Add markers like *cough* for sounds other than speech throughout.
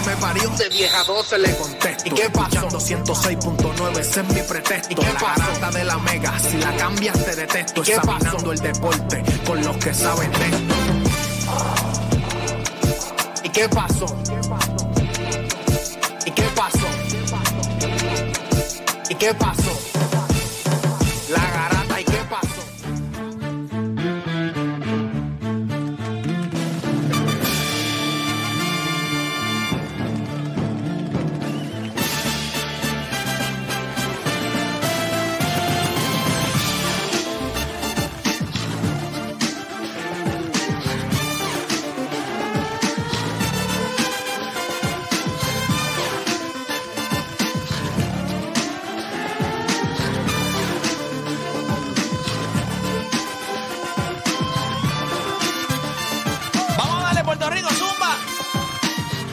Que me parió, de vieja 12 le contesto. ¿Y qué pasó? 106.9, ese es mi pretexto. ¿Y qué la garata de la mega, si la cambias te detesto. ¿Qué Examinando el deporte con los que saben de esto. ¿Y qué pasó? ¿Y qué pasó? ¿Y qué pasó? La garata,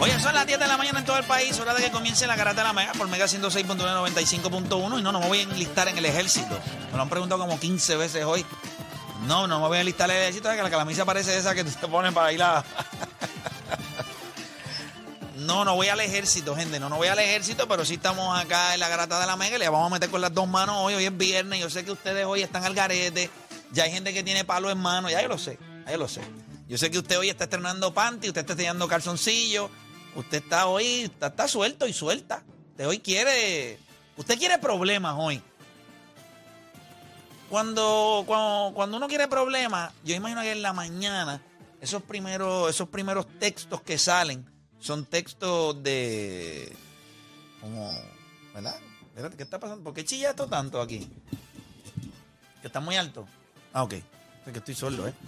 Oye, son las 10 de la mañana en todo el país, hora de que comience la garata de la Mega por Mega 106.95.1 y no, no me voy a enlistar en el ejército. Me lo han preguntado como 15 veces hoy. No, no me voy a enlistar en el ejército, que la camisa parece esa que te pones para ir a... *laughs* No, no voy al ejército, gente. No, no voy al ejército, pero sí estamos acá en la garata de la mega y le vamos a meter con las dos manos hoy. Hoy es viernes. Yo sé que ustedes hoy están al garete. Ya hay gente que tiene palo en mano. Ya yo lo sé. Ya yo lo sé. Yo sé que usted hoy está estrenando panty, usted está estrenando calzoncillo. Usted está hoy, está, suelto y suelta. Usted hoy quiere. Usted quiere problemas hoy. Cuando, cuando, cuando uno quiere problemas, yo imagino que en la mañana, esos primeros, esos primeros textos que salen son textos de. como. ¿Verdad? ¿qué está pasando? ¿Por qué chilla esto tanto aquí? Que está muy alto. Ah, ok. Es que estoy solo, ¿eh? *laughs*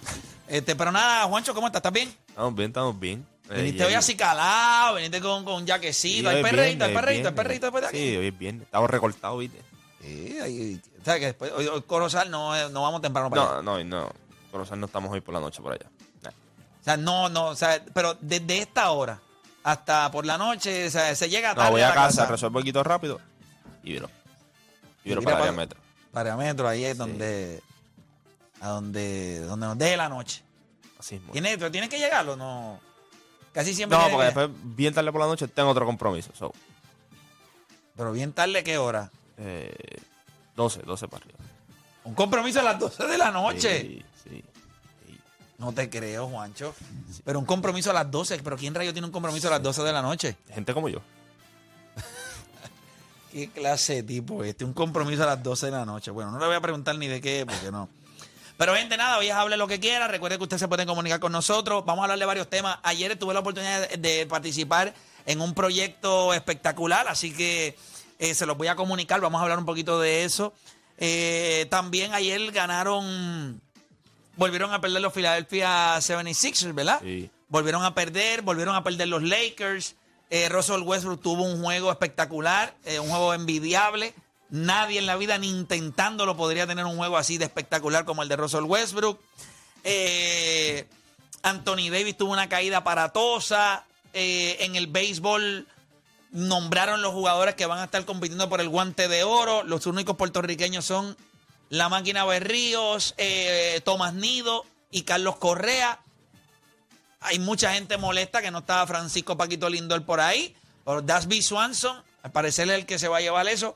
Este, pero nada, Juancho, ¿cómo estás? ¿Estás bien? Estamos bien, estamos bien. Viniste ya- hoy así calado, viniste con, con jaquecito. hay es perrito, hay es perrito, hay perrito después de aquí. Sí, hoy es viernes. Estamos recortados, ¿viste? Sí, ahí- o sea que después, hoy, hoy Corozal no, eh, no vamos temprano para allá. No, no, no. Corozal no estamos hoy por la noche por allá. Nah. O sea, no, no, o sea, pero desde esta hora hasta por la noche, o sea, se llega tarde No, voy a casa, resuelvo un poquito rápido y viro. Y viro para mira el pa- metro. Ahí es Sí. donde, a donde, donde nos deje la noche. Así mismo. ¿Tienes, pero tienes que llegarlo, no. Casi siempre. No, porque que- después, bien tarde por la noche, tengo otro compromiso. So, Pero bien tarde, ¿qué hora? eh, 12, 12 para arriba. Un compromiso a las 12 de la noche. Sí, sí. sí. No te creo, Juancho. Pero un compromiso a las 12. ¿Pero quién rayo tiene un compromiso a las 12 de la noche? Gente como yo. *laughs* ¿Qué clase de tipo este? Un compromiso a las 12 de la noche. Bueno, no le voy a preguntar ni de qué, porque no. Pero, gente, nada, hoy hable lo que quiera. Recuerde que usted se puede comunicar con nosotros. Vamos a hablar de varios temas. Ayer tuve la oportunidad de, de participar en un proyecto espectacular, así que eh, se los voy a comunicar. Vamos a hablar un poquito de eso. Eh, también ayer ganaron, volvieron a perder los Philadelphia 76ers, ¿verdad? Sí. Volvieron a perder, volvieron a perder los Lakers. Eh, Russell Westbrook tuvo un juego espectacular, eh, un juego envidiable. Nadie en la vida, ni intentándolo, podría tener un juego así de espectacular como el de Russell Westbrook. Eh, Anthony Davis tuvo una caída aparatosa. Eh, en el béisbol nombraron los jugadores que van a estar compitiendo por el guante de oro. Los únicos puertorriqueños son la máquina Berríos, eh, Tomás Nido y Carlos Correa. Hay mucha gente molesta que no estaba Francisco Paquito Lindor por ahí. Pero Dasby Swanson, al parecer es el que se va a llevar eso.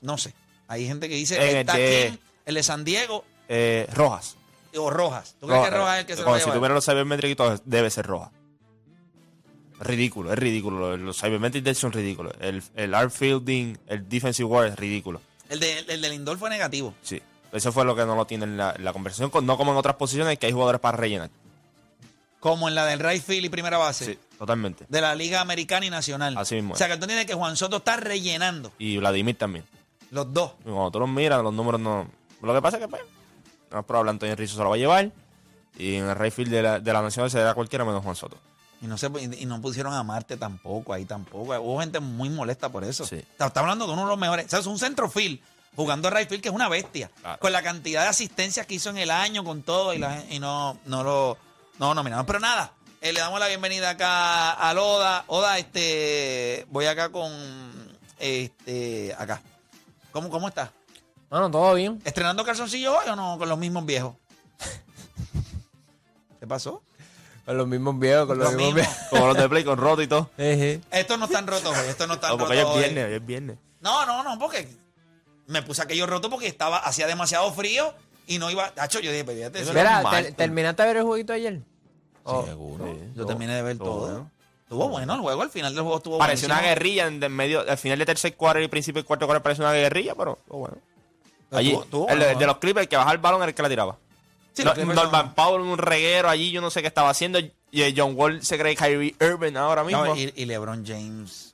No sé. Hay gente que dice, En el está de- quién, el de San Diego Eh, Rojas. o Rojas. ¿Tú crees que Rojas es el que se lo va a Cuando si llevar? los cybermetrics y todo, debe ser Rojas. Es ridículo, es ridículo. Los cybermetrics son ridículos. El, el art fielding, el defensive war es ridículo. El de, el de Lindor fue negativo. Sí. Eso fue lo que no lo tiene en la, la conversación, con- no como en otras posiciones que hay jugadores para rellenar. Como en la del right field y primera base. Sí, totalmente. De la Liga Americana y Nacional. Así mismo O sea, que tú entiendes que Juan Soto está rellenando Y Vladimir también. Los dos. Y cuando tú los miras, los números no. Lo que pasa es que, pues, no es probable Antonio Rizzo se lo va a llevar. Y en el right field de la, de la Nacional se dará cualquiera menos Juan Soto. Y no, se, y no pusieron a Marte tampoco, ahí tampoco. Hubo gente muy molesta por eso. Sí. Está, está hablando de uno de los mejores. O sea, es un centrofield jugando right field, que es una bestia. Claro. Con la cantidad de asistencias que hizo en el año, con todo, y, la- y no, no lo no nominaron. Pero nada, eh, le damos la bienvenida acá a Oda. Oda, este, voy acá con, este, acá. ¿Cómo, cómo estás? Bueno, todo bien. ¿Estrenando calzoncillos hoy o no con los mismos viejos? *laughs* ¿Qué pasó? Con los mismos viejos, con los, Los mismos mismos. viejos. Como los de Play con roto y todo. *laughs* Estos no están rotos hoy, estos no están No, porque rotos hoy es hoy. viernes, hoy es viernes. No, no, no, porque me puse aquello roto porque estaba, hacía demasiado frío y no iba. Hacho, yo dije, pero fíjate, eso- Mira. ¿terminaste de ver el jueguito ayer? Oh, Seguro. Sí, yo terminé de ver estuvo todo. Estuvo bueno el juego, al final del juego estuvo Pareció una guerrilla en, medio, al final de tercer cuarto y principio del cuarto cuarto pareció una guerrilla, pero bueno. Allí, Estuvo- estuvo el, de- de los Clippers, el que bajaba el balón era el que la tiraba. Sí, No- Norman son- Powell, un reguero allí, yo no sé qué estaba haciendo. Y eh, John Wall se cree Kyrie Irving ahora mismo. No, y, y LeBron James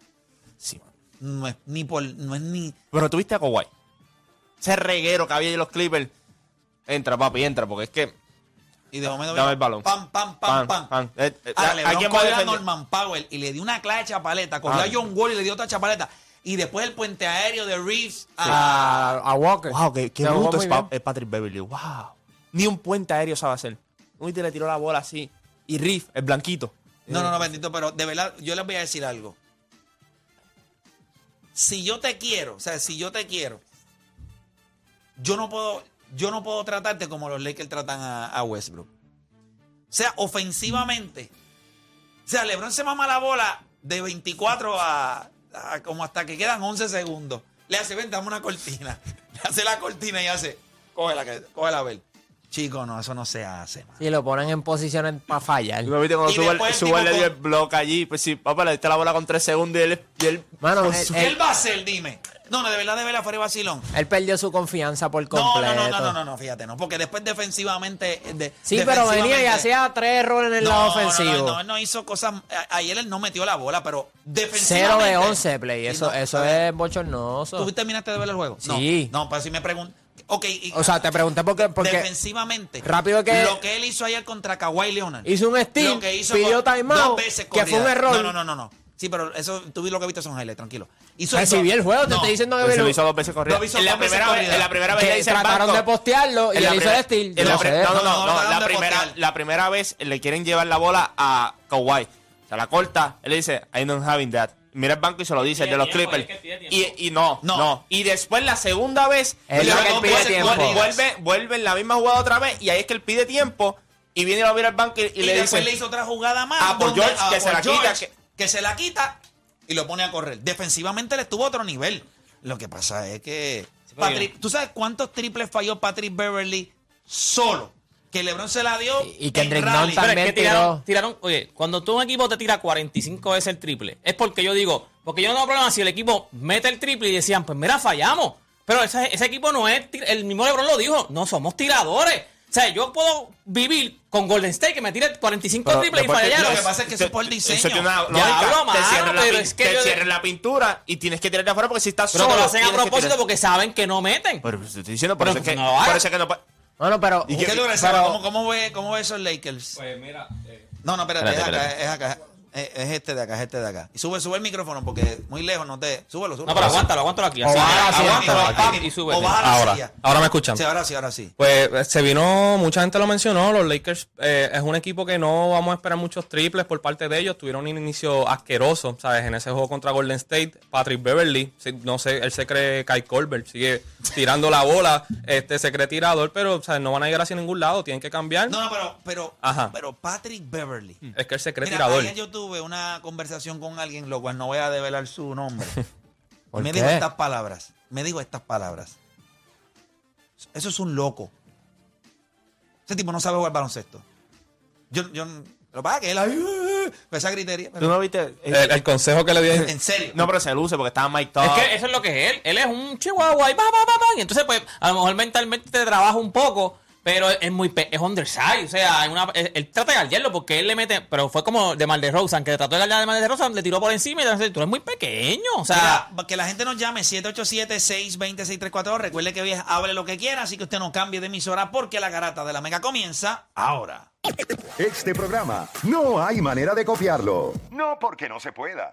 Sí, man. no es ni por, no es ni. Pero tuviste a Kawhi. Ese reguero que había en los Clippers. Entra, papi, entra, porque es que. Y de momento Dame el balón. Pam, pam, pam, pam. pan. Eh, eh, quien va a a. Norman Powell y le dio una clase de chapaleta, cogió Ah. a John Wall y le dio otra chapaleta. Y después el puente aéreo de Reeves a, a Walker. Wow, qué, qué bruto es, Pa- bien. es Patrick Beverly. Wow. Ni un puente aéreo sabe hacer. Uy, te le tiró la bola así. Y Riff, el blanquito. No, no, no, bendito, pero de verdad, yo les voy a decir algo. Si yo te quiero, o sea, si yo te quiero, yo no puedo, yo no puedo tratarte como los Lakers tratan a, Westbrook. O sea, ofensivamente. O sea, LeBron se mama la bola de 24 a, como hasta que quedan 11 segundos. Le hace, ven, dame una cortina. *laughs* Le hace la cortina y hace, cógela, cógela a ver. Chico, no, eso no se hace, man. Si lo ponen en posiciones para fallar. ¿Tú no viste cuando después el tipo el bloque allí? Pues sí, papá, le diste la bola con tres segundos y él... Y él Mano, con él- su- ¿Qué él- va a hacer? Dime. No, no, de verdad, de verdad, fuera de vacilón. Él perdió su confianza por No, completo. no, no, no, no, no, no, fíjate, no, porque después defensivamente. de- Sí, pero venía y hacía tres errores en el No, lado no, no, ofensivo. No, él no hizo cosas. a- Ayer él no metió la bola, pero 0 defensivamente. de 11 play. Sí, Eso, no, eso es bochornoso. ¿Tú terminaste de ver el juego? Sí. No, no pero si me preguntas. Ok, y- O sea, te pregunté por qué. Porque defensivamente. rápido que- Lo que él hizo ayer contra Kawhi Leonard. hizo un steal, lo que hizo pidió timeout, dos veces que fue un error. No, no, no, no, no. Sí, pero eso, tú vi lo que viste son highlights, tranquilo. Hizo recibí dos- el juego, te no, estoy diciendo que Pues lo hizo dos veces corriendo. Lo hizo En la primera vez, en la primera vez que le dice el trataron de postearlo y en él hizo el steal. en no sé. No, no, No, no, la primera, postear. la primera vez le quieren llevar la bola a Kawhi. Se la corta, él le dice, I don't having that. Mira el banco y se lo dice, el de los tiempo, Clippers. es que Y, y no, No. no, Y después la segunda vez, Es él le- que pide vuelve, vuelve, vuelve en la misma jugada otra vez y ahí es que él pide tiempo y viene y lo mira al banco y, y Y, le después dice, le hizo otra jugada más. Ah, por donde- George, ah, que se por la quita, que- que se la quita y lo pone a correr. Defensivamente él estuvo a otro nivel. Lo que pasa es que. Patrick- ¿Tú sabes cuántos triples falló Patrick Beverly solo? Que LeBron se la dio. Y- y Kendrick en rally. Nunn también. Pero es que tiró. tiraron, tiraron, oye, cuando tú un equipo te tira 45 veces el triple, es porque yo digo, porque yo no tengo problema si el equipo mete el triple y decían, pues mira, fallamos. Pero ese, ese equipo no es, el mismo LeBron lo dijo, no somos tiradores. O sea, yo puedo vivir con Golden State que me tire 45 Pero triples y después que- fallar. Lo que pasa es que eso es por diseño. Eso tiene una Ya lógica. hablo, te mano, cierran la, pero pin- es que te yo- cierran la pintura y tienes que tirar de afuera porque si estás pero solo. te lo hacen a que propósito tirar. porque saben que no meten. Pero pues, te estoy diciendo, por Pero eso es que no por eso es que no Bueno, pero. ¿Y ¿Qué tú crees, pero-? ¿Cómo, cómo ve, ¿Cómo ve esos Lakers? Pues mira, No, no, espérate, Espérate, es acá, espérate. es acá. Es, es este de acá, es este de acá. Y sube, sube el micrófono porque muy lejos no te. Súbelo, súbelo. no, pero aguántalo, aguántalo aquí. O así. baja la silla, Aguántalo aquí, aquí aquí. y súbete. O baja la Ahora, silla. ahora me escuchan. Sí, ahora sí, ahora sí. Pues eh, se vino, mucha gente lo mencionó, los Lakers eh, es un equipo que no vamos a esperar muchos triples por parte de ellos, tuvieron un inicio asqueroso, ¿sabes? En ese juego contra Golden State, Patrick Beverly, no sé, él se cree Kai Colbert, sigue tirando la bola, este se cree tirador, pero ¿sabes? no van a llegar hacia ningún lado, tienen que cambiar. No, no, pero, pero, Ajá. pero Patrick Beverly. Es que él se cree Mira, tirador. Tuve una conversación con alguien, lo cual no voy a develar su nombre. *laughs* ¿Por me qué? dijo estas palabras. Me dijo estas palabras. Eso es un loco. Ese tipo no sabe jugar baloncesto. Yo, yo, lo que pasa es que él ahí, con esa gritería. ¿Tú no viste? El, el consejo que le di en serio. No, pero se luce porque estaba Mike Es Todd. que eso es lo que es él. Él es un chihuahua y va, va, va, va. Y entonces, pues, a lo mejor mentalmente te trabaja un poco, pero es muy es underside. O sea, hay una, él, él trata de gallarlo porque él le mete. Pero fue como de Mal de Rosan, que trató de gallar de Mal de Rosan, le tiró por encima y entonces tú eres muy pequeño. O sea, Mira, que la gente nos llame 787-620-634. Recuerde que hoy hable lo que quiera, así que usted no cambie de emisora porque la garata de la mega comienza ahora. Este programa no hay manera de copiarlo. No porque no se pueda,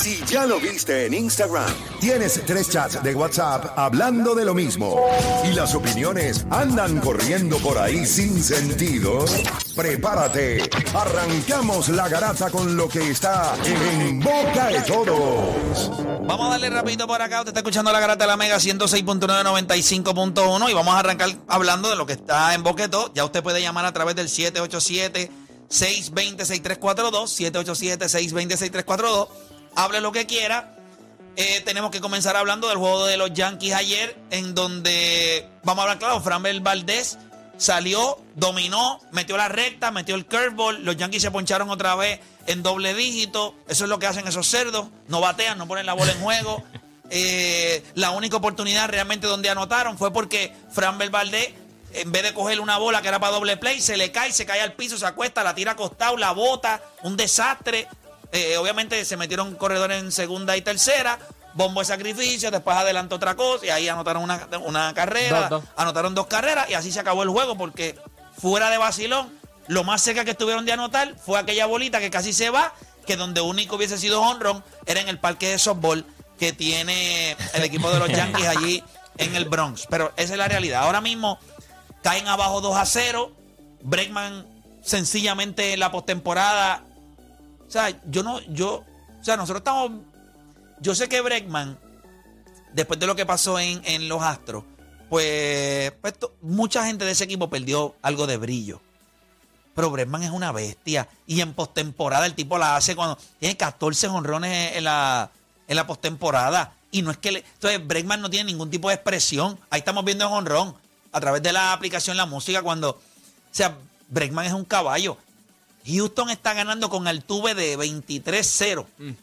Si ya lo viste en Instagram, tienes tres chats de WhatsApp hablando de lo mismo y las opiniones andan corriendo por ahí sin sentido, prepárate. Arrancamos la garata con lo que está en boca de todos. Vamos a darle rapidito por acá. Usted está escuchando la garata de la Mega 106.995.1 y vamos a arrancar hablando de lo que está en Boqueto. Ya usted puede llamar a través del 787 620 6342 787 620 6342 Hable lo que quiera. Eh, tenemos que comenzar hablando del juego de los Yankees ayer, en donde, vamos a hablar claro, Framber Valdés salió, dominó, metió la recta, metió el curveball. Los Yankees se poncharon otra vez en doble dígito. Eso es lo que hacen esos cerdos. No batean, no ponen la bola en juego. *laughs* Eh, la única oportunidad realmente donde anotaron fue porque Framber Valdés, en vez de coger una bola que era para doble play, se le cae, se cae al piso, se acuesta, la tira acostado, la bota, un desastre. Eh, obviamente se metieron corredores en segunda y tercera. Bombo de sacrificio, después adelantó otra cosa y ahí anotaron una, una carrera, Dos, dos. anotaron dos carreras y así se acabó el juego porque fuera de vacilón, lo más cerca que estuvieron de anotar fue aquella bolita que casi se va, que donde único hubiese sido honrón era en el parque de softball que tiene el equipo de los *laughs* Yankees allí en el Bronx. Pero esa es la realidad. Ahora mismo caen abajo 2 a 0. Bregman sencillamente en la postemporada o sea, yo no, yo, o sea, nosotros estamos, yo sé que Bregman, después de lo que pasó en, en los Astros, pues, pues mucha gente de ese equipo perdió algo de brillo. Pero Bregman es una bestia. Y en postemporada el tipo la hace cuando tiene 14 honrones en la, en la postemporada. Y no es que. Entonces, Bregman no tiene ningún tipo de expresión. Ahí estamos viendo el honrón a través de la aplicación La Música cuando. O sea, Bregman es un caballo. Houston está ganando con Altuve de 23-0. En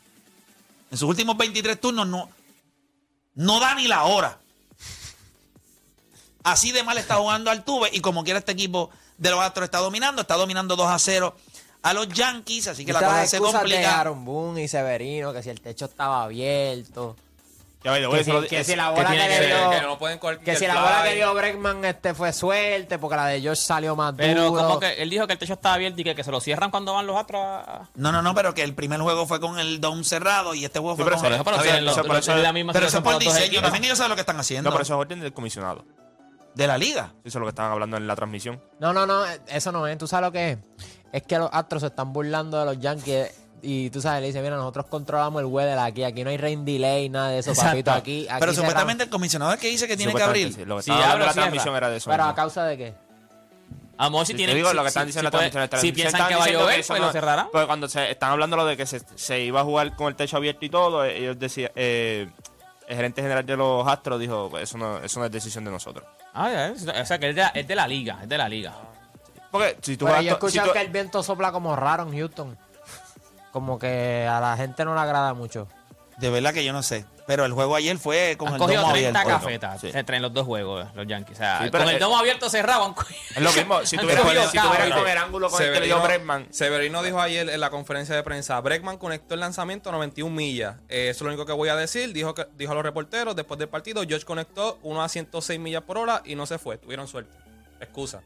sus últimos 23 turnos no, no da ni la hora. Así de mal está jugando Altuve y como quiera este equipo de los Astros está dominando, está dominando 2 a 0 a los Yankees, así que la cosa se de complica. Aaron Boone y Severino, que si el techo estaba abierto. Ya Que, si, eso lo- que es- si la bola que, que dio, que no pueden coger que si el la bola fly. que dio Bregman este fue suerte, porque la de George salió más Pero duro. como que él dijo que el techo estaba abierto y que, que se lo cierran cuando van los astros a- No, no, no, pero que el primer juego fue con el dome cerrado y este juego Sí, fue pero con eso- el pero Pero eso- pero es la misma Pero eso es por diseño. También ellos saben lo que están haciendo. No, pero eso es orden del comisionado. De la liga. Eso es lo que estaban hablando en la transmisión. No, no, no, eso no es. ¿Tú sabes lo que es? Es que los Astros se están burlando de los Yankees y tú sabes, le dicen, mira, nosotros controlamos el weather aquí, aquí no hay rain delay, nada de eso, Exacto. papito, aquí, aquí Pero cerramos. supuestamente el comisionado es que dice que tiene que abrir. sí. Lo que Sí, estaban hablando en la transmisión era de eso. Pero mismo. a causa de qué? A lo mejor si Te tienen. digo si- lo que están si- diciendo en la transmisión. Si piensan están que va a llover, eso pues lo cerrarán. Pues cuando se están hablando lo de que se, se iba a jugar con el techo abierto y todo, eh, ellos decían, eh, el gerente general de los Astros dijo, pues eso no, eso no es decisión de nosotros. Ah, ya, o sea que es de, la- es de la liga, es de la liga. Porque si tú Pero vas yo he to- si escuchado tú- que el viento sopla como raro en Houston. Como que a la gente no le agrada mucho. De verdad que yo no sé. Pero el juego ayer fue con Han el cogido domo 30 abierto. cafetas Sí. entre los dos juegos, los Yankees. O sea, Sí, pero con el es- domo abierto cerrado. Es lo mismo, si *laughs* tuviera si el ángulo con el que le dio Bregman. Severino dijo ayer en la conferencia de prensa, Bregman conectó el lanzamiento a 91 millas. Eh, eso es lo único que voy a decir. Dijo, que, dijo a los reporteros después del partido, George conectó uno a 106 millas por hora y no se fue. Tuvieron suerte. Excusa.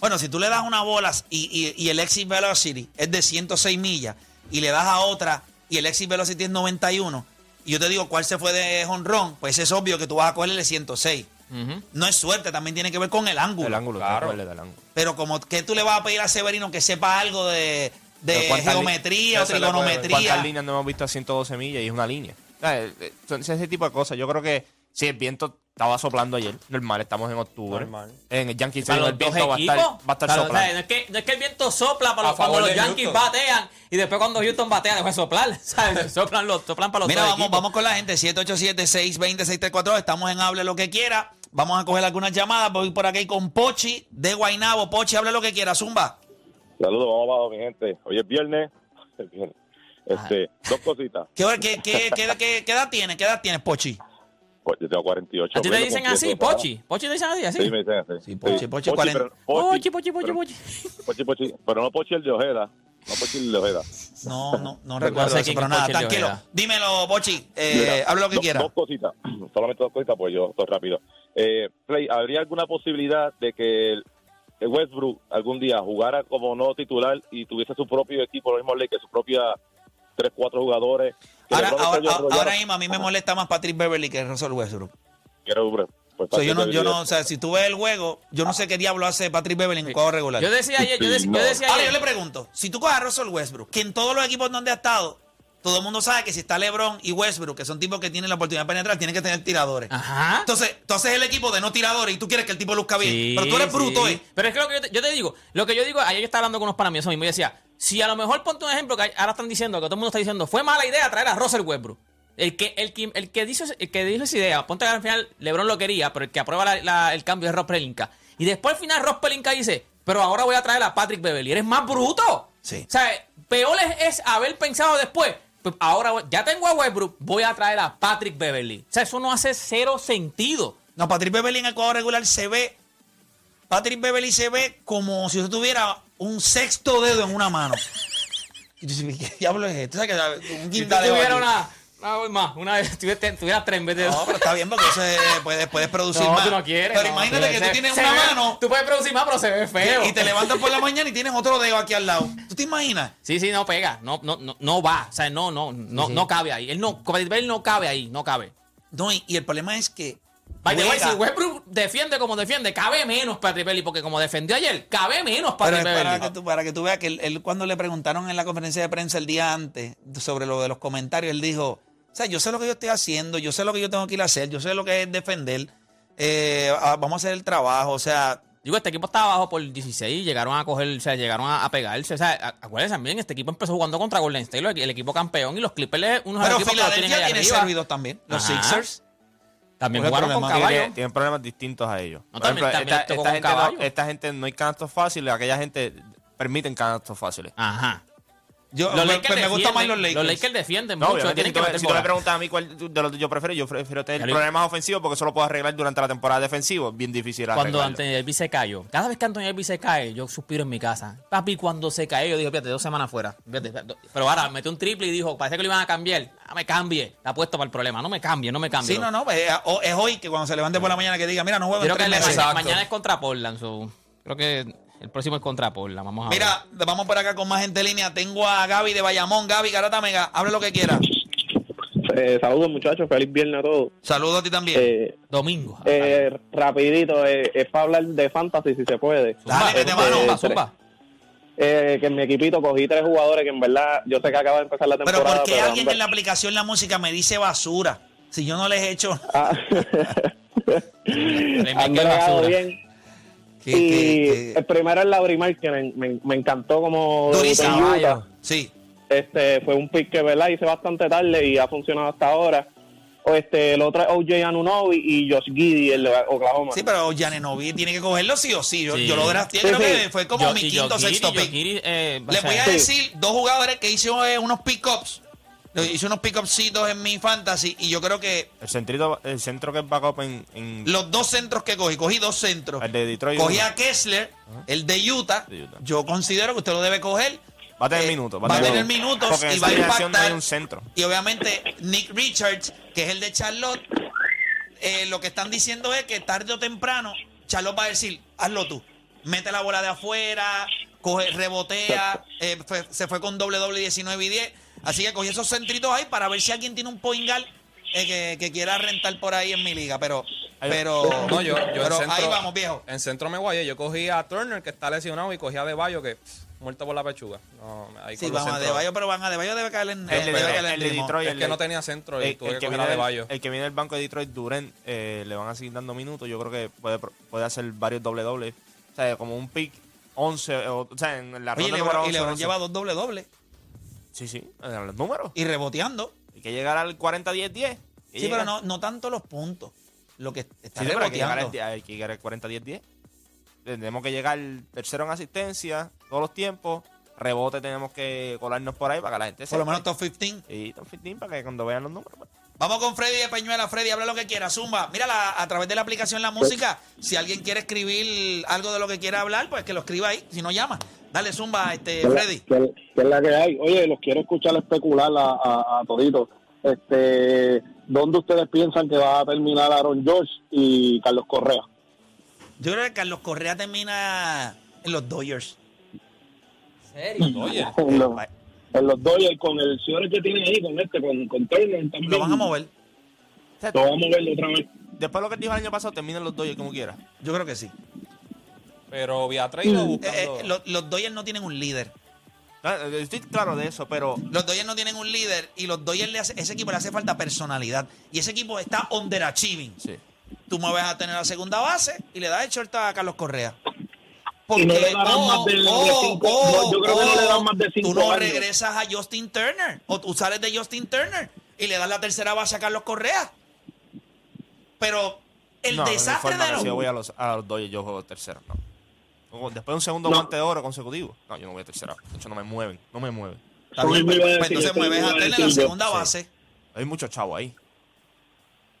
Bueno, si tú le das una bola y, y- y el exit velocity es de 106 millas y le das a otra y el exit velocity es 91 y yo te digo cuál se fue de honrón, pues es obvio que tú vas a cogerle 106. Ujú. No es suerte, también tiene que ver con el ángulo. El ángulo, Claro. ángulo. Pero como que tú le vas a pedir a Severino que sepa algo de, de Pero ¿cuántas li- geometría o trigonometría. ¿Cuántas líneas no hemos visto a 112 millas y es una línea? O sea, son ese tipo de cosas. Yo creo que si el viento estaba soplando ayer, normal, estamos en octubre. Normal. En el Yankee Para Stadium el los dos viento va a equipos. estar, va a estar O sea, soplando. no, es que, no es que el viento sopla para los, cuando los Yankees Houston. batean y después cuando Houston batea deja de soplar. *laughs* ¿sabes? Soplan, los, soplan para los Mira, vamos, equipos. vamos con la gente, 787-620-634. Estamos en Hable lo que quiera. Vamos a coger algunas llamadas. Voy por aquí con Pochi de Guainabo. Pochi, hable lo que quiera, Zumba. Saludos, vamos abajo, mi gente. Hoy es viernes. Es *laughs* viernes. Este, dos cositas. ¿Qué, hora- qué, qué, qué, qué- qué edad tienes? ¿Qué edad tienes, Pochi? Pues yo tengo 48. ¿A ti te dicen así. Pochi? ¿Pochi te dicen así? así? Sí, me dicen así. Sí, Pochi, Pochi, 40. pero- Pochi, Pochi, Pochi, pero- Pochi. Pochi, Pochi. Pero no Pochi el de Ojeda. no por Chile Ojeda. No, no, *laughs* no No recuerdo sé eso, pero nada, tranquilo. Dímelo, Bochi, eh, Mira, habla lo que do- quiera. Dos cositas, *clears throat* solamente dos cositas, pues yo estoy rápido. Eh, Play, ¿habría alguna posibilidad de que el- el Westbrook algún día jugara como no titular y tuviese su propio equipo, lo mismo ley que su propia tres, cuatro jugadores? Ahora, ahora, ahora mismo a mí me molesta más Patrick Beverly que Russell Westbrook. Pues, O sea, yo no, yo no, Patrick o sea, si tú ves el juego, yo no sé qué diablo hace Patrick Beverly en un juego regular. Yo decía ayer, yo, decía- yo decía Ahora yo ayer. le pregunto, si tú coges a Russell Westbrook, que en todos los equipos donde ha estado, todo el mundo sabe que si está LeBron y Westbrook, que son tipos que tienen la oportunidad de penetrar, tienen que tener tiradores. Ajá. Entonces, tú haces el equipo de no tiradores y tú quieres que el tipo luzca bien. Sí, pero tú eres bruto. ¿eh? Pero es que lo que yo te, yo te digo, lo que yo digo, ayer yo estaba hablando con unos para mí eso mismo y decía, si a lo mejor ponte un ejemplo que ahora están diciendo, que todo el mundo está diciendo, fue mala idea traer a Russell Westbrook. El que, el que, el que, dice, el que dijo esa idea, ponte que al final LeBron lo quería, pero el que aprueba la- la- el cambio es Ross Pelinka. Y después al final Ross Pelinka dice, pero ahora voy a traer a Patrick Beverly. Eres más bruto. Sí. O sea, peor es, es haber pensado después. pues ahora ya tengo a Westbrook, voy a traer a Patrick Beverly. O sea, eso no hace cero sentido. No, Patrick Beverly en el cuadro regular se ve. Patrick Beverly se ve como si usted tuviera un sexto dedo en una mano. Y tú dices, ¿Qué diablo es esto? O sea, que un Si guindaleo aquí. una, una vez más, una vez, tuvieras, tres en vez de dos. No, pero está bien porque eso es- puedes, puedes producir No, más. tú no quieres. Pero no. imagínate que Se- tú tienes una ve- mano Tú puedes producir más, pero se ve feo. y te levantas por la mañana y tienes otro dedo aquí al lado. ¿Tú te imaginas? Sí, sí, no pega. No, no, no, no va. O sea, no, no, no, no cabe ahí. Él no, él no cabe ahí, no cabe. No, y, y el problema es que. By the way, juega- si Westbrook defiende como defiende, cabe menos Patrick Beverly, porque como defendió ayer, cabe menos Patrick para que, tú, para que tú veas que él, él cuando le preguntaron en la conferencia de prensa el día antes sobre lo de los comentarios, él dijo, o sea, yo sé lo que yo estoy haciendo, yo sé lo que yo tengo que ir a hacer, yo sé lo que es defender, eh, vamos a hacer el trabajo, o sea, Digo, este equipo estaba abajo por 16, llegaron a coger, o sea, llegaron a, a pegarse. O sea, acuérdense también, este equipo empezó jugando contra Golden State, el equipo campeón, y los Clippers, unos pero equipos que tienen tiene servidos también, los Ajá. Sixers. También ¿Cuál es el jugaron con caballo. Tienen, tienen problemas distintos a ellos. No, Por también- ejemplo, también esta, gente no, esta gente no hay canastos fáciles, aquella gente permiten canastos fáciles. Ajá. Yo, Los me, Lakers me gustan más defienden- los Lakers. defienden No, mucho, tienen si tú, que me- meter si tú me bola. preguntas a mí cuál de los yo prefiero, yo prefiero tener Claro. problemas ofensivos porque eso lo puedo arreglar durante la temporada defensiva. Bien difícil Cuando. Anthony Davis se cayó. Cada vez que Anthony Davis se cae, yo suspiro en mi casa. Papi, cuando se cae, yo digo, fíjate, dos semanas fuera. Fíjate, pero ahora metió un triple y dijo, parece que lo iban a cambiar. No me cambie. Está puesto para el problema. No me cambie, no me cambie. Sí, no, no, pues, es, o- es hoy que cuando se levante por la mañana que diga, mira, no juego en Creo que tres meses. mañana, mañana es contra Portland. so, creo que el próximo es contra Portland. Vamos a ver. Mira, vamos por acá con más gente en línea. Tengo a Gaby de Bayamón. Gaby, Garata Mega, hable lo que quiera. Eh, saludos muchachos, feliz viernes a todos. Saludos a ti también. Eh, Domingo. eh, rapidito, eh, es para hablar de fantasy si se puede. Dale, Este, mano. Zumba, zumba. eh, que en mi equipito cogí tres jugadores que en verdad yo sé que acaba de empezar la Pero temporada. ¿por qué alguien en la aplicación La Música me dice basura? Si yo no les he hecho... Ah, *laughs* bien. Que- y que- que- el primero es Laurimar, que me, me- me encantó como Durísimo. Sí. Este fue un pick que verdad hice bastante tarde y ha funcionado hasta ahora. O este, el otro es OJ Anunobi y Josh Giddy, el de Oklahoma. Sí, pero Janenovi tiene que cogerlo sí o sí. Yo, Sí. yo lo drafté, Sí, creo sí. que fue como Yo- mi quinto Jokic, sexto pick. Eh, Les voy a Sí. decir dos jugadores que hice eh, unos pick-ups. Hice unos pick-upsitos en mi fantasy y yo creo que El, centrito, el centro que es backup en, en los dos centros que cogí, cogí dos centros. el de Detroit. Cogí a Kessler, el de Utah. De Utah. Yo considero que usted lo debe coger. Va a tener Eh, minutos. Va a tener minutos Porque y va a alineación no hay impactar. un centro. Y obviamente Nick Richards, que es el de Charlotte, eh, lo que están diciendo es que tarde o temprano Charlotte va a decir, hazlo tú. Mete la bola de afuera, coge, rebotea, eh, fue- se fue con doble doble 19 y 10. Así que cogí esos centritos ahí para ver si alguien tiene un point guard eh, que, que quiera rentar por ahí en mi liga. Pero, pero, No, yo, yo pero ahí vamos, viejo. En centro me guayé. Yo cogí a Turner, que está lesionado, y cogí a De Bayo, que pff, muerto por la pechuga. No, ahí Sí, vamos a centros- Debayo, pero van a Debayo debe caer en, El eh, de, debe caer el de. Detroit. Es el que de- no tenía centro y el, tuve el que que coger viene a De del, Bayo. el que viene del banco de Detroit, Durant, eh, le van a seguir dando minutos. Yo creo que puede, puede hacer varios doble dobles. O sea, como un pick 11. O, o sea, en la Oye, ronda y número Lebron, 11, y Lebron 11. lleva dos doble doble Sí, sí, los números. y reboteando. Hay que llegar al 40-10-10. Sí, pero no, no tanto los puntos. Lo que está Sí, pero hay que llegar reboteando. al, hay que llegar al 40-10-10. Tenemos que llegar tercero en asistencia todos los tiempos. Rebote tenemos que colarnos por ahí para que la gente Por lo menos top 15. Y top 15 para que cuando vean los números. pues. Vamos con Freddy de Peñuela. Freddy, habla lo que quiera. Zumba. Mira, la- a través de la aplicación La Música, si alguien quiere escribir algo de lo que quiera hablar, pues que lo escriba ahí. Si no, llama. Dale, zumba, este, ¿Qué es la- Freddy. qué- qué es la que hay? Oye, los quiero escuchar especular a, a, a toditos. Este, ¿Dónde ustedes piensan que va a terminar Aaron George y Carlos Correa? Yo creo que Carlos Correa termina en los Dodgers. En, *laughs* los, en los Dodgers con el señor que tiene ahí, con este, con, con Turner también. Lo van a mover. Lo vamos a mover otra vez. Después de lo que dijo el año pasado, terminen los Dodgers como quiera. Yo creo que sí. Pero vía trade o Eh, buscando. eh, los, los Dodgers no tienen un líder. Ah, eh, Estoy claro de eso, pero Los Dodgers no tienen un líder y los Dodgers le hace, ese equipo le hace falta personalidad. Y ese equipo está underachieving. sí. Tú mueves a tener la segunda base y le das el short a Carlos Correa. Y no le darán más de- de cinco- no, yo creo que no le dan más de cinco Tú no años. regresas a Justin Turner o tú sales de Justin Turner y le das la tercera base a Carlos Correa. Pero el No, desastre de los... Si yo voy a los, a los Dodgers, yo juego tercero. No. Después de un segundo No. guante de oro consecutivo. No, yo no voy a tercera. De hecho, no me mueven. No me mueven. Bien, pues, pues entonces mueves a tener la segunda Sí. base. Hay muchos chavos ahí.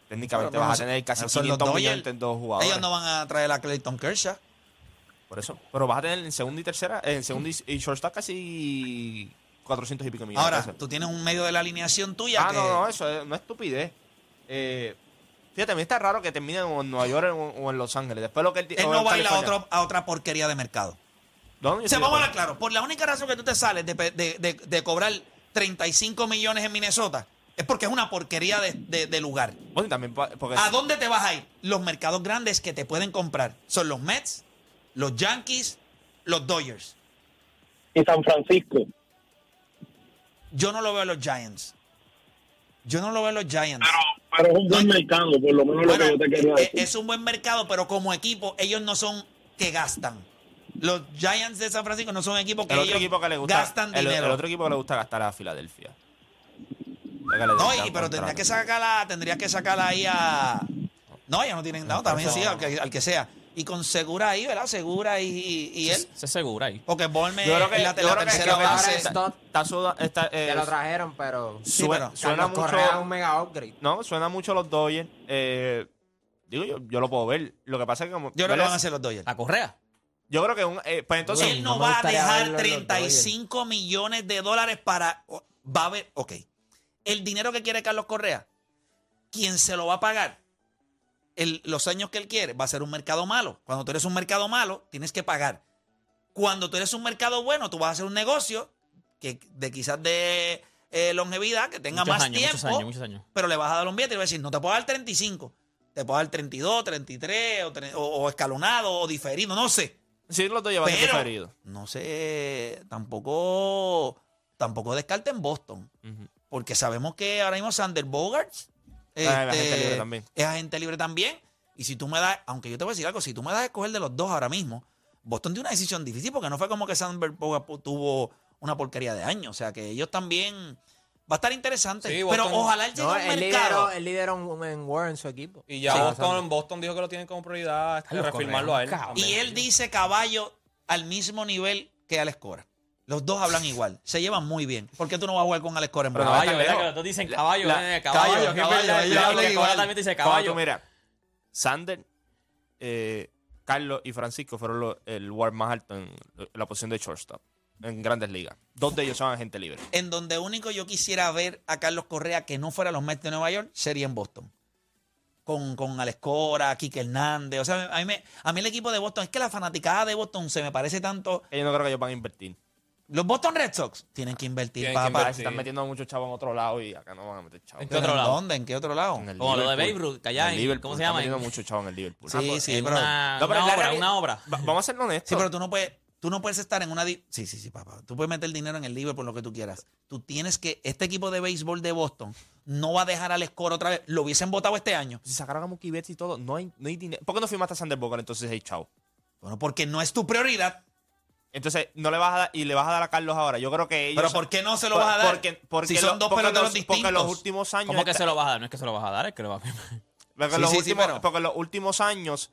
Técnicamente Pero vas a tener casi son los 500 Dodgers. millones en dos jugadores. Ellos no van a traer a Clayton Kershaw. Por eso. Pero vas a tener en segunda y tercera, en segunda y, y shortstop casi 400 y pico millones. Ahora, tú tienes un medio de la alineación tuya Ah, que... no, no, eso es, no es estupidez. Eh, fíjate, a mí está raro que terminen o en Nueva York o, o en Los Ángeles. Después lo que él, Él no va a a, otro- a otra porquería de mercado. De vamos a hablar claro. Por la única razón que tú te sales de, de- de- de cobrar 35 millones en Minnesota es porque es una porquería de, de- de lugar. Bueno, y también pa- porque ¿A dónde te vas a ir? Los mercados grandes que te pueden comprar son los Mets, los Yankees, los Dodgers. Y San Francisco. Yo no lo veo en los Giants. Yo no lo veo en los Giants. Pero es un buen mercado, por lo menos Bueno, lo que yo te quería eh, decir. es un buen mercado, pero como equipo, ellos no son que gastan. Los Giants de San Francisco no son equipos que el otro ellos equipo que le gusta gastan el, dinero. el otro equipo que le gusta gastar es a Filadelfia. No, y, pero tendrías que sacarla, tendrías que sacarla ahí a. No, ya no tienen, no, también sí, al que, al que sea. Y con Segura ahí, ¿verdad? Segura y, y él. Se segura ahí. Porque Borme Yo creo que, la, yo la creo que- tercera base. está, está suda- está, eh, Que lo trajeron, pero... Sí, suena, pero suena mucho. Correa es un mega upgrade. No, suena mucho los Dodgers. Eh, digo, yo, yo lo puedo ver. Lo que pasa es que como. Yo creo que van a ser los Dodgers. La correa. Yo creo que un. eh, pues entonces. Él no no, va a dejar verlo en los 35 millones de dólares para. Va a haber. Ok. El dinero que quiere Carlos Correa, ¿quién se lo va a pagar? El- los años que él quiere, va a ser un mercado malo. Cuando tú eres un mercado malo, tienes que pagar. Cuando tú eres un mercado bueno, tú vas a hacer un negocio que de quizás de eh, longevidad, que tenga Muchos más años, tiempo, muchos años, muchos años. pero le vas a dar un billete y le vas a decir, no te puedo dar 35, te puedo dar 32, 33, o, o- o escalonado, o diferido, no sé. Sí, a ser Pero, preferidos. no sé, tampoco, tampoco descarten Boston. Porque sabemos que ahora mismo Sander Bogarts Ah, es agente libre también. es agente libre también. Y si tú me das, aunque yo te voy a decir algo, si tú me das a escoger de los dos ahora mismo, Boston tiene una decisión difícil porque no fue como que pu- tuvo una porquería de años. O sea que ellos también va a estar interesante. Sí, pero ojalá él llegue No, a un él mercado. él lideró un- en War en su equipo. Y ya Sí, Boston, dijo que lo tienen como prioridad este, refirmarlo a él. cabrón. Y él dice caballo al mismo nivel que Alex Cora. Los dos hablan igual, se llevan muy bien. ¿Por qué tú no vas a jugar con Alex Cora en Pero Caballo, está ¿verdad? lejos. Que los dos dicen caballo, la- eh, caballo. caballo, jefe, caballo, la- ellos la- hablan que igual. Cora también dice Cuando caballo. tú mira, Sander, eh, Carlos y Francisco fueron los- el war más alto en la posición de shortstop en grandes ligas. Dos de ellos son agentes libres. En donde único yo quisiera ver a Carlos Correa que no fuera los Mets de Nueva York sería en Boston. Con, con Alex Cora, Kike Hernández. O sea, a mí, me- a mí el equipo de Boston, es que la fanaticada de Boston se me parece tanto. Ellos no creo que ellos van a invertir. Los Boston Red Sox tienen que invertir, Tienen que papá. invertir. Se están metiendo muchos chavos en otro lado y acá no van a meter chavos. ¿En qué ¿Pero otro en lado? dónde? ¿En qué otro lado? En el Como lo de Liverpool. Babe Ruth, que allá En el en- Liverpool. ¿cómo se Están llama? metiendo muchos chavos en el Liverpool. Sí, Ah, pues, sí, en pero- una, No, pero una la obra, realidad- una obra. Va- vamos a ser honestos. Sí, pero tú no puedes, tú no puedes estar en una. di- Sí, sí, sí, papá. Tú puedes meter dinero en el Liverpool, lo que tú quieras. Tú tienes que. Este equipo de béisbol de Boston no va a dejar al score otra vez. Lo hubiesen votado este año. Si sacaron a Mookie Betts y todo, no hay, no hay dinero. ¿Por qué no firmaste a Sander Bogart entonces, hey, chao? Bueno, porque no es tu prioridad. Entonces, no le vas a dar, y le vas a dar a Carlos ahora. Yo creo que ellos. Pero ¿por qué no se lo vas a dar? Porque, porque si son dos porque peloteros los- distintos. Porque los últimos años. ¿Cómo que se lo vas a dar? No es que se lo vas a dar, es que lo vas a porque Sí, los sí, sí, últimos, pero- porque los últimos años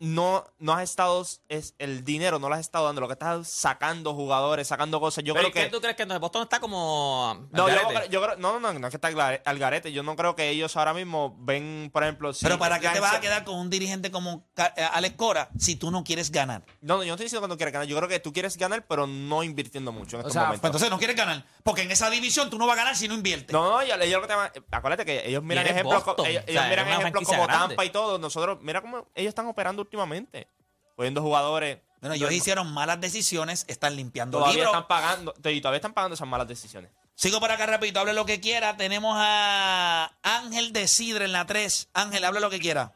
no, no has estado, es el dinero no lo has estado dando, lo que estás sacando jugadores, sacando cosas. Yo Pero creo ¿y ¿Qué que. tú crees que entonces Boston está como. No, yo, creo, no, no, no, no es que está al gare- al garete. Yo no creo que ellos ahora mismo ven, por ejemplo. si Pero ¿para qué te vas a quedar con un dirigente como eh, Alex Cora si tú no quieres ganar? No, no, yo no estoy diciendo que no quieres ganar. Yo creo que tú quieres ganar, pero no invirtiendo mucho en O estos sea, momentos. Pues entonces no quieres ganar. Porque en esa división tú no vas a ganar si no inviertes. No, no, yo, yo lo que te va- acuérdate que ellos miran ejemplos, ellos, o sea, ellos miran ejemplos como grande. Tampa y todo. Nosotros, mira cómo ellos están operando últimamente. Poniendo jugadores. Bueno, ellos hicieron malas decisiones, están limpiando Todavía libros. están pagando, y todavía están pagando esas malas decisiones. Sigo por acá rapidito, hable lo que quiera. Tenemos a Ángel de Sidre en la 3. Ángel, hable lo que quiera.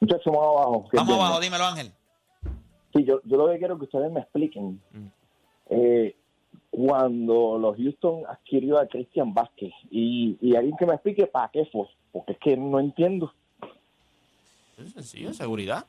Muchachos, vamos abajo. Vamos entiendo. abajo, dímelo Ángel. Sí, yo, yo lo que quiero que ustedes me expliquen. eh, cuando los Houston adquirió a Christian Vázquez y, y alguien que me explique para qué fue, porque es que no entiendo. Es sencillo, seguridad.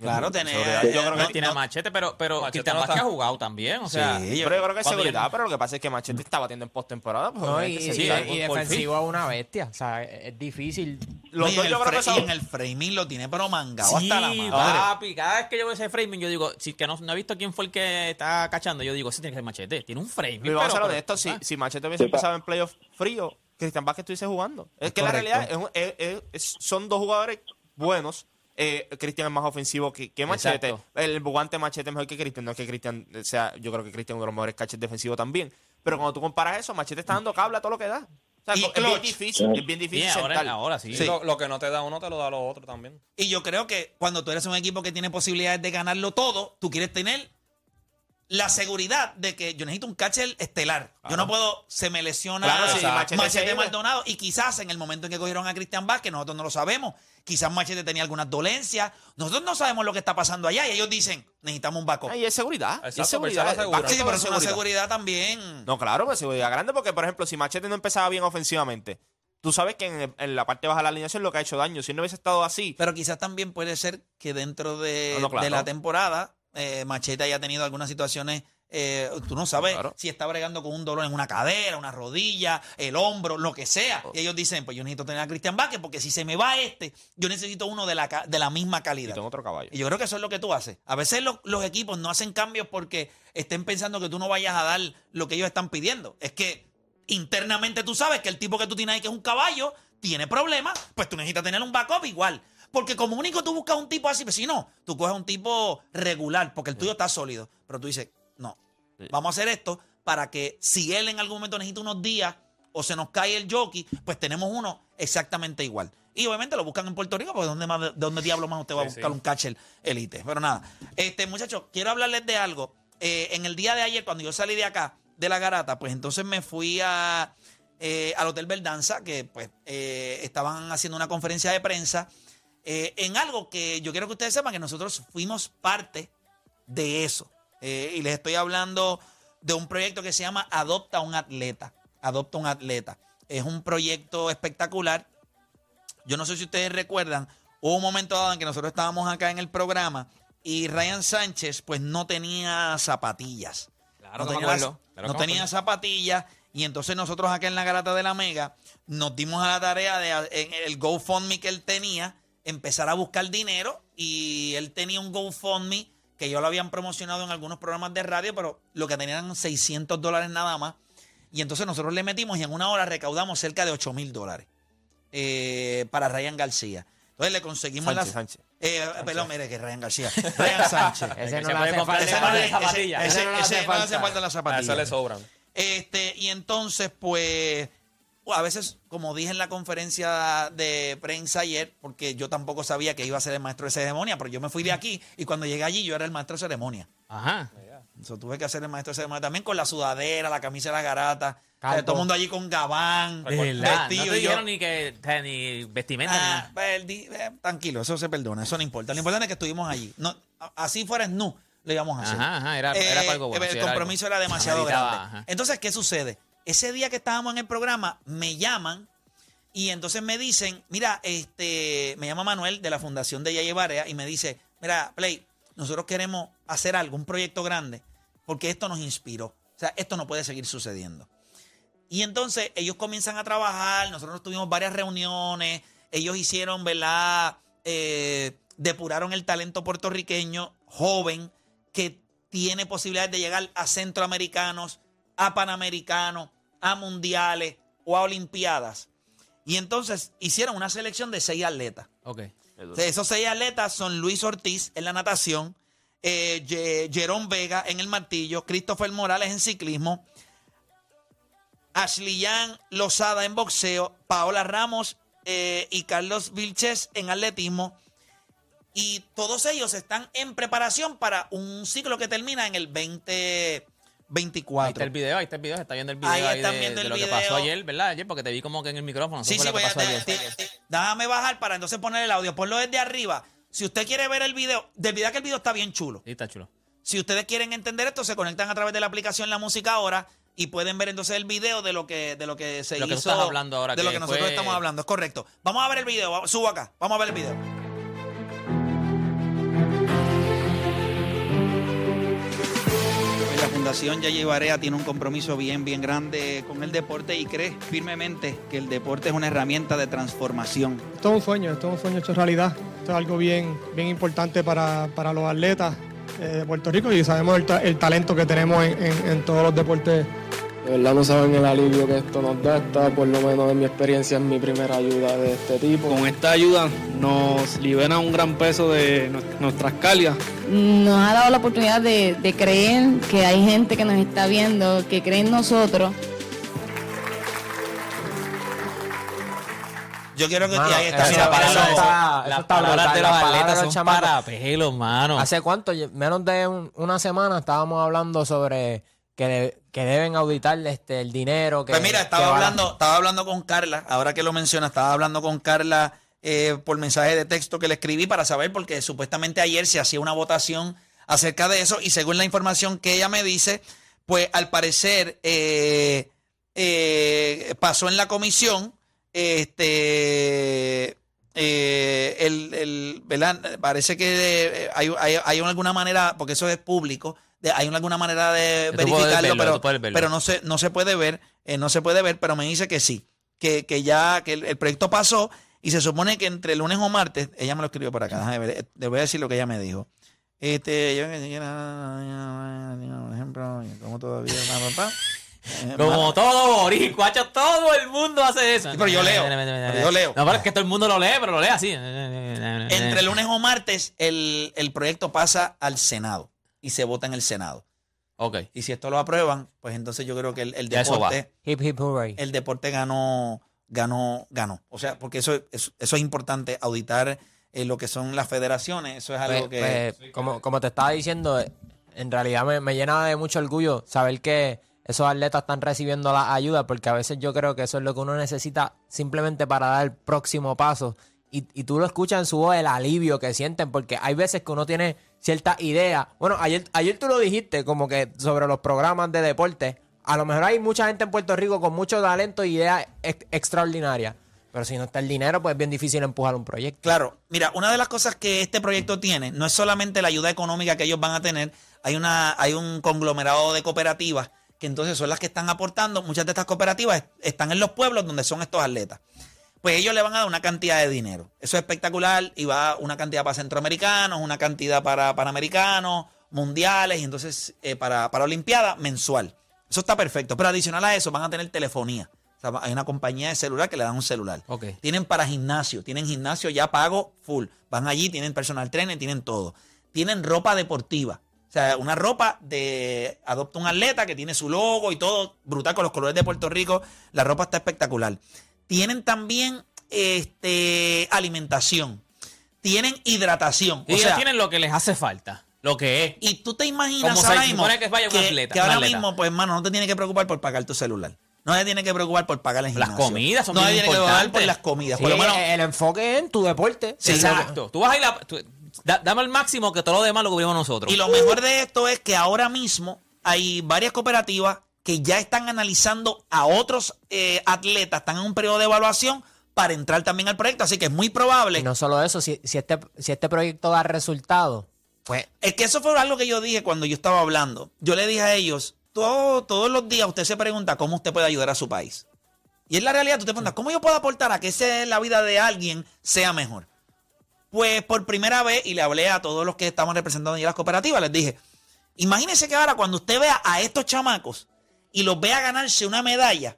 Claro, tenés. Yo creo No que tiene no- machete, pero, pero Machete Vázquez ha jugado también. O sea, Sí, yo- Pero yo creo que es seguridad, yo- pero lo que pasa es que Machete está batiendo en postemporada. pues, No, y, y- defensivo es una bestia. O sea, es, es difícil. Los y, dos en yo el creo que y en el framing lo tiene pero mangado Sí, hasta la madre. papi, cada vez que yo veo ese framing, yo digo, si que no, no he visto quién fue el que está cachando, yo digo, ese tiene que ser machete, tiene un framing. Y vamos a pero- pero- honestos, si, si Machete hubiese empezado en playoff frío, Cristian Vázquez estuviese jugando. Es que la realidad es- es- son dos jugadores buenos. Eh, Cristian es más ofensivo que, que Machete. Exacto. El guante Machete es mejor que Cristian. No es que Cristian sea, yo creo que Cristian es uno de los mejores catches defensivos también. Pero cuando tú comparas eso, Machete está dando cable a todo lo que da. O sea, Y es bien difícil, es bien difícil ahora, sí. Sí. Lo, lo que no te da uno te lo da lo otro también. Y yo creo que cuando tú eres un equipo que tiene posibilidades de ganarlo todo, tú quieres tener la seguridad de que yo necesito un catcher estelar. Yo no puedo, se me lesiona Claro, sí, Machete, Machete. Maldonado y quizás en el momento en que cogieron a Cristian Vázquez, nosotros no lo sabemos. Quizás Machete tenía algunas dolencias. Nosotros no sabemos lo que está pasando allá y ellos dicen, necesitamos un backup. Ay, es seguridad. Exacto, es seguridad. Vázquez Sí, pero es una seguridad. seguridad también. No, claro, pues seguridad grande porque, por ejemplo, si Machete no empezaba bien ofensivamente, tú sabes que en, en la parte baja de la alineación lo que ha hecho daño. Si no hubiese estado así, Pero quizás también puede ser que dentro de, No, no, claro. de la temporada eh, Machete haya tenido algunas situaciones. Eh, tú no sabes Claro. si está bregando con un dolor en una cadera, una rodilla, el hombro, lo que sea. Oh. Y ellos dicen, pues yo necesito tener a Cristian Vázquez porque si se me va este, yo necesito uno de la, de la misma y calidad. tengo otro caballo. Y yo creo que eso es lo que tú haces. A veces los, los equipos no hacen cambios porque estén pensando que tú no vayas a dar lo que ellos están pidiendo. Es que internamente tú sabes que el tipo que tú tienes ahí, que es un caballo, tiene problemas, pues tú necesitas tener un backup igual. Porque como único tú buscas un tipo así, pues si no, tú coges un tipo regular, porque el tuyo está sólido. Pero tú dices, vamos a hacer esto para que si él en algún momento necesita unos días o se nos cae el jockey, pues tenemos uno exactamente igual. Y obviamente lo buscan en Puerto Rico, porque ¿dónde, más, de dónde diablo más usted va a buscar sí. un catcher elite? Pero nada, este muchachos, quiero hablarles de algo. Eh, en el día de ayer, cuando yo salí de acá, de la garata, pues entonces me fui a, eh, al Hotel Verdanza, que pues eh, estaban haciendo una conferencia de prensa eh, en algo que yo quiero que ustedes sepan que nosotros fuimos parte de eso. Eh, y les estoy hablando de un proyecto que se llama Adopta un Atleta. Adopta un Atleta. Es un proyecto espectacular. Yo no sé si ustedes recuerdan, hubo un momento dado en que nosotros estábamos acá en el programa y Ryan Sánchez pues no tenía zapatillas. Claro no tenía, acuerdo, claro no tenía zapatillas y entonces nosotros acá en la garata de la Mega nos dimos a la tarea de en el GoFundMe que él tenía empezar a buscar dinero y él tenía un GoFundMe que yo lo habían promocionado en algunos programas de radio, pero lo que tenían eran 600 dólares nada más. Y entonces nosotros le metimos y en una hora recaudamos cerca de 8 mil dólares eh, para Ryan García. Entonces le conseguimos Sánchez, las... Sánchez. Eh, perdón, mire que Ryan García. *laughs* Ryan Sánchez. Ese no se le hace falta. le- zapatillas. ese- Ese no le ese hace no le hace falta. las A zapatillas. eso le sobran. Este, y entonces, pues, a veces, como dije en la conferencia de prensa ayer, porque yo tampoco sabía que iba a ser el maestro de ceremonia, pero yo me fui de aquí y cuando llegué allí yo era el maestro de ceremonia. Ajá. Eso tuve que hacer el maestro de ceremonia también con la sudadera, la camisa de la garata. O sea, Calvo. todo el mundo allí con gabán, verdad. vestido. No te y yo- dijeron ni que ni vestimenta Ah, ni nada. pues, el di- eh, tranquilo, eso se perdona, eso no importa. Lo importante es que estuvimos allí. No, así fuera no, lo íbamos a hacer. Ajá, ajá, era- era para algo bueno, El sí, era compromiso algo. era demasiado grande. ajá. Entonces, ¿qué sucede? Ese día que estábamos en el programa, me llaman y entonces me dicen, mira, este, me llama Manuel de la Fundación de Yaye Barea y me dice, mira, Play, nosotros queremos hacer algo, un proyecto grande, porque esto nos inspiró. O sea, esto no puede seguir sucediendo. Y entonces ellos comienzan a trabajar, nosotros tuvimos varias reuniones, ellos hicieron, ¿verdad? Eh, depuraron el talento puertorriqueño joven que tiene posibilidades de llegar a centroamericanos, a panamericanos, a mundiales o a olimpiadas. Y entonces hicieron una selección de seis atletas. Ok. De esos seis atletas son Luis Ortiz en la natación, eh, Jerón Vega en el martillo, Christopher Morales en ciclismo, Ashley Lozada en boxeo, Paola Ramos eh, y Carlos Vilches en atletismo. Y todos ellos están en preparación para un ciclo que termina en el 2024. Ahí está el video, ahí está el video, se está viendo el video Ahí ahí están de, viendo de el lo que video. pasó ayer, ¿verdad? Ayer, porque te vi como que en el micrófono. Sí, sí, voy a- de- de- déjame bajar para entonces poner el audio. Ponlo desde arriba. Si usted quiere ver el video, de verdad que el video está bien chulo. Sí, está chulo. Si ustedes quieren entender esto, se conectan a través de la aplicación La Música Ahora y pueden ver entonces el video de lo que, de lo que se Lo que tú hizo. estás hablando ahora, De lo que nosotros estamos hablando, es correcto. Vamos a ver el video, subo acá, vamos a ver el video. Fundación Yaye Barea tiene un compromiso bien, bien grande con el deporte y cree firmemente que el deporte es una herramienta de transformación. Esto es un sueño, esto es un sueño hecho realidad. Esto es algo bien, bien importante para, para los atletas eh, de Puerto Rico y sabemos el, el talento que tenemos en, en- en todos los deportes. De verdad no saben el alivio que esto nos da. Esta, por lo menos en mi experiencia, es mi primera ayuda de este tipo. Con esta ayuda nos libera un gran peso de nu- nuestras cargas. nos ha dado la oportunidad de, de creer que hay gente que nos está viendo, que cree en nosotros. Yo quiero que Mano, ahí está. eso- mira, para eso eso- está- eso Las palabras de las los atletas son para pelos, mano. ¿Hace cuánto? Menos de un- una semana estábamos hablando sobre que, de- que deben auditar este, el dinero. Que, Pues mira, estaba hablando, estaba hablando con Carla, ahora que lo menciona, estaba hablando con Carla eh, por mensaje de texto que le escribí para saber, porque supuestamente ayer se hacía una votación acerca de eso, y según la información que ella me dice, pues al parecer eh, eh, pasó en la comisión, este eh, el, el- ¿verdad? parece que eh, hay, hay, hay alguna manera, porque eso es público, de- hay alguna manera de Tú verificarlo, verlo, pero, tú no se, no se puede ver, eh, no se puede ver, pero me dice que sí, que, que ya, que el, el proyecto pasó y se supone que entre lunes o martes, ella me lo escribió por acá, déjame ver, eh, le voy a decir lo que ella me dijo. Este, yo por ejemplo, como todavía, papá. *laughs* Como todo boricuacho, todo el mundo hace eso. Sí, pero yo leo, pero yo leo. No, pero es que todo el mundo lo lee, pero lo lee así. Entre lunes o martes, el, el proyecto pasa al Senado y se vota en el Senado. Ok. Y si esto lo aprueban, pues entonces yo creo que el, el eso deporte, Hip, hip, hooray. el deporte ganó, ganó, ganó. O sea, porque eso, es- eso es importante, auditar eh, lo que son las federaciones. Eso es algo Pues- que. pues, como, como te estaba diciendo, en realidad me, me llena de mucho orgullo saber que esos atletas están recibiendo la ayuda, porque a veces yo creo que eso es lo que uno necesita simplemente para dar el próximo paso. Y, y tú lo escuchas en su voz, el alivio que sienten, porque hay veces que uno tiene cierta idea. Bueno, ayer, ayer tú lo dijiste, como que sobre los programas de deporte. A lo mejor hay mucha gente en Puerto Rico con mucho talento y ideas ex- extraordinarias. Pero si no está el dinero, pues es bien difícil empujar un proyecto. Claro, mira, una de las cosas que este proyecto tiene no es solamente la ayuda económica que ellos van a tener, hay, una, hay un conglomerado de cooperativas que entonces son las que están aportando. Muchas de estas cooperativas est- están en los pueblos donde son estos atletas. Pues ellos le van a dar una cantidad de dinero. Eso es espectacular y va una cantidad para centroamericanos, una cantidad para panamericanos, mundiales y entonces eh, para, para Olimpiada mensual. Eso está perfecto. Pero adicional a eso van a tener telefonía. O sea, hay una compañía de celular que le dan un celular. Ok. Tienen para gimnasio, tienen gimnasio ya pago full. Van allí, tienen personal trainer, tienen todo. Tienen ropa deportiva. O sea, una ropa de adopta un atleta que tiene su logo y todo brutal con los colores de Puerto Rico. La ropa está espectacular. Tienen también este alimentación. Tienen hidratación. Y o ellos sea, tienen lo que les hace falta. Lo que es. y tú te imaginas Como se ahora mismo que vaya un que, atleta, que un ahora atleta. mismo, pues hermano, no te tienes que preocupar por pagar tu celular. No te tienes que preocupar por pagar el Las gimnasio. comidas son No te bien tienes que preocupar por las comidas. Sí, por lo menos, el enfoque en tu deporte. Sí, Exacto. Tú vas a ir a. tú- da- dame el máximo que todo lo demás lo cubrimos nosotros. Y lo mejor de esto es que ahora mismo hay varias cooperativas que ya están analizando a otros eh, atletas, están en un periodo de evaluación para entrar también al proyecto. Así que es muy probable. Y no solo eso, si, si este, si este proyecto da resultados, pues Es que eso fue algo que yo dije cuando yo estaba hablando. Yo le dije a ellos, todo- todos los días usted se pregunta cómo usted puede ayudar a su país. Y es la realidad, tú te preguntas, ¿cómo yo puedo aportar a que ese- la vida de alguien sea mejor? Pues por primera vez, y le hablé a todos los que estaban representando allí las cooperativas, les dije, imagínense que ahora cuando usted vea a estos chamacos y los vea ganarse una medalla,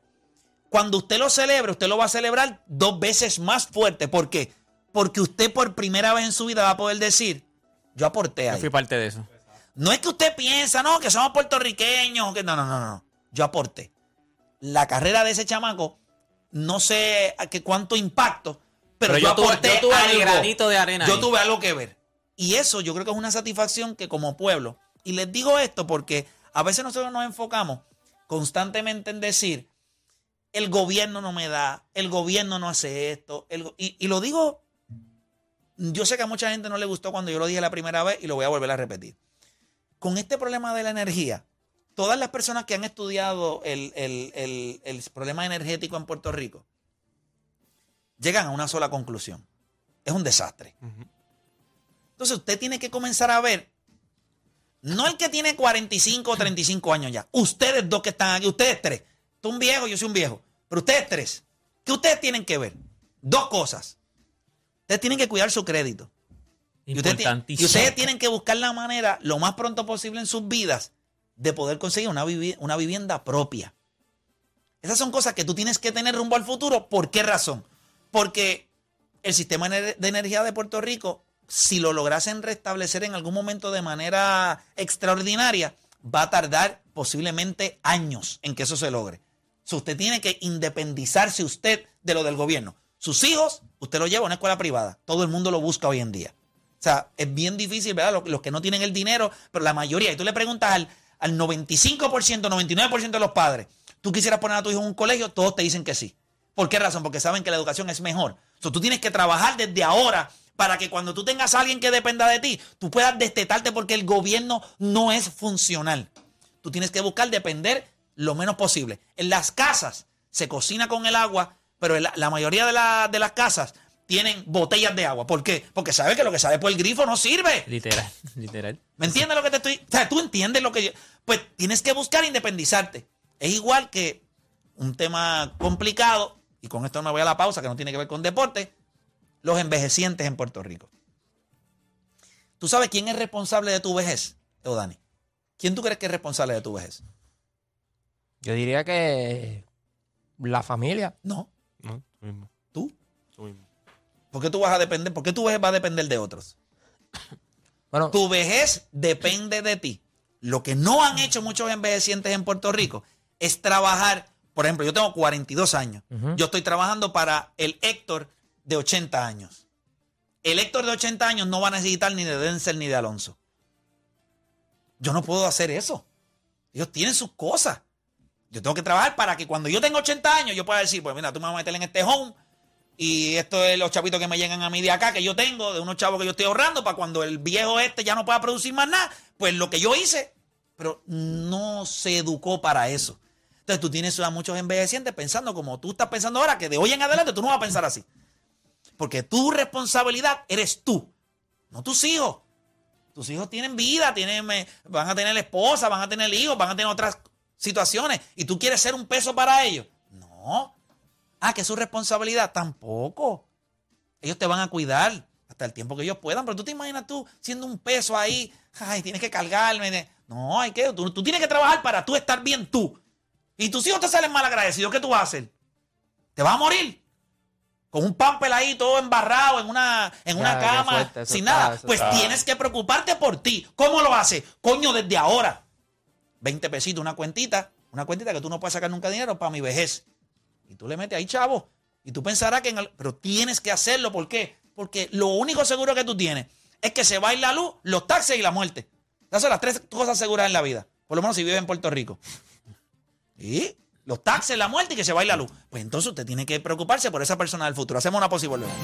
cuando usted lo celebre, usted lo va a celebrar dos veces más fuerte. ¿Por qué? Porque usted por primera vez en su vida va a poder decir, yo aporté Yo ahí. fui parte de eso. No es que usted piensa, no, que somos puertorriqueños, que no, no, no, no. Yo aporté. La carrera de ese chamaco, no sé a qué cuánto impacto, pero, Pero yo, yo tuve- aporté yo tuve mi algo. granito de arena Yo ahí. tuve algo que ver. Y eso yo creo que es una satisfacción que como pueblo, y les digo esto porque a veces nosotros nos enfocamos constantemente en decir, el gobierno no me da, el gobierno no hace esto, el y, y lo digo, yo sé que a mucha gente no le gustó cuando yo lo dije la primera vez y lo voy a volver a repetir. Con este problema de la energía, todas las personas que han estudiado el, el- el- el problema energético en Puerto Rico llegan a una sola conclusión. Es un desastre. Entonces usted tiene que comenzar a ver, no el que tiene 45 o 35 años ya, ustedes dos que están aquí, ustedes tres. Tú un viejo, yo soy un viejo, pero ustedes tres, ¿qué ustedes tienen que ver? Dos cosas. Ustedes tienen que cuidar su crédito. Y ustedes, y tienen que buscar la manera, lo más pronto posible en sus vidas, de poder conseguir una, vivi- una vivienda propia. Esas son cosas que tú tienes que tener rumbo al futuro. ¿Por qué razón? Porque el sistema de energía de Puerto Rico, si lo lograsen restablecer en algún momento de manera extraordinaria, va a tardar posiblemente años en que eso se logre. O sea, usted tiene que independizarse usted de lo del gobierno. Sus hijos, usted los lleva a una escuela privada. Todo el mundo lo busca hoy en día. O sea, es bien difícil, ¿verdad? Los, los que no tienen el dinero, pero la mayoría, y tú le preguntas al, al 95%, 99% de los padres, tú quisieras poner a tu hijo en un colegio, todos te dicen que sí. ¿Por qué razón? Porque saben que la educación es mejor. O sea, tú tienes que trabajar desde ahora para que cuando tú tengas a alguien que dependa de ti, tú puedas destetarte porque el gobierno no es funcional. Tú tienes que buscar depender lo menos posible. En las casas se cocina con el agua, pero la, la mayoría de, la- de las casas tienen botellas de agua. ¿Por qué? Porque sabe que lo que sale por el grifo no sirve. Literal, *laughs* literal. ¿Me entiendes lo que te estoy...? O sea, tú entiendes lo que yo... Pues tienes que buscar independizarte. Es igual que un tema complicado, y con esto me voy a la pausa, que no tiene que ver con deporte, los envejecientes en Puerto Rico. ¿Tú sabes quién es responsable de tu vejez, Dani? ¿Quién tú crees que es responsable de tu vejez? Yo diría que la familia. No. No, tú mismo. ¿Tú? Tú mismo. ¿Por qué tú vas a depender? ¿Por qué tu vejez va a depender de otros? *coughs* Bueno, Tu vejez depende de ti. Lo que no han hecho muchos envejecientes en Puerto Rico es trabajar. Por ejemplo, yo tengo 42 años. Ujú. Yo estoy trabajando para el Héctor de 80 años. El Héctor de 80 años no va a necesitar ni de Denzel ni de Alonso. Yo no puedo hacer eso. Ellos tienen sus cosas. Yo tengo que trabajar para que cuando yo tenga 80 años yo pueda decir, pues mira, tú me vas a meter en este home y esto es los chavitos que me llegan a mí de acá, que yo tengo, de unos chavos que yo estoy ahorrando, para cuando el viejo este ya no pueda producir más nada, pues lo que yo hice, pero no se educó para eso. Entonces tú tienes a muchos envejecientes pensando como tú estás pensando ahora, que de hoy en adelante tú no vas a pensar así. Porque tu responsabilidad eres tú, no tus hijos. Tus hijos tienen vida, tienen, eh, van a tener esposa, van a tener hijos, van a tener otras situaciones. Y tú quieres ser un peso para ellos. No. Ah, que es su responsabilidad. Tampoco. Ellos te van a cuidar hasta el tiempo que ellos puedan. Pero tú te imaginas tú siendo un peso ahí. Ay, tienes que cargarme. No, hay que. Tú, tú tienes que trabajar para tú estar bien tú. Y tus hijos te salen mal agradecidos. ¿Qué tú vas a hacer? ¿Te vas a morir? Con un pampel ahí todo embarrado en una, en una cama, sin está, nada. Pues está. tienes que preocuparte por ti. ¿Cómo lo haces? Coño, desde ahora. 20 pesitos, una cuentita. Una cuentita que tú no puedes sacar nunca dinero para mi vejez. Y tú le metes ahí, chavo. Y tú pensarás que en el- Pero tienes que hacerlo. ¿Por qué? Porque lo único seguro que tú tienes es que se va a ir la luz, los taxes y la muerte. Esas son las tres cosas seguras en la vida. Por lo menos si vive en Puerto Rico. Y los taxes, la muerte y que se va a ir la luz. Pues entonces usted tiene que preocuparse por esa persona del futuro. Hacemos una pausa y volvemos.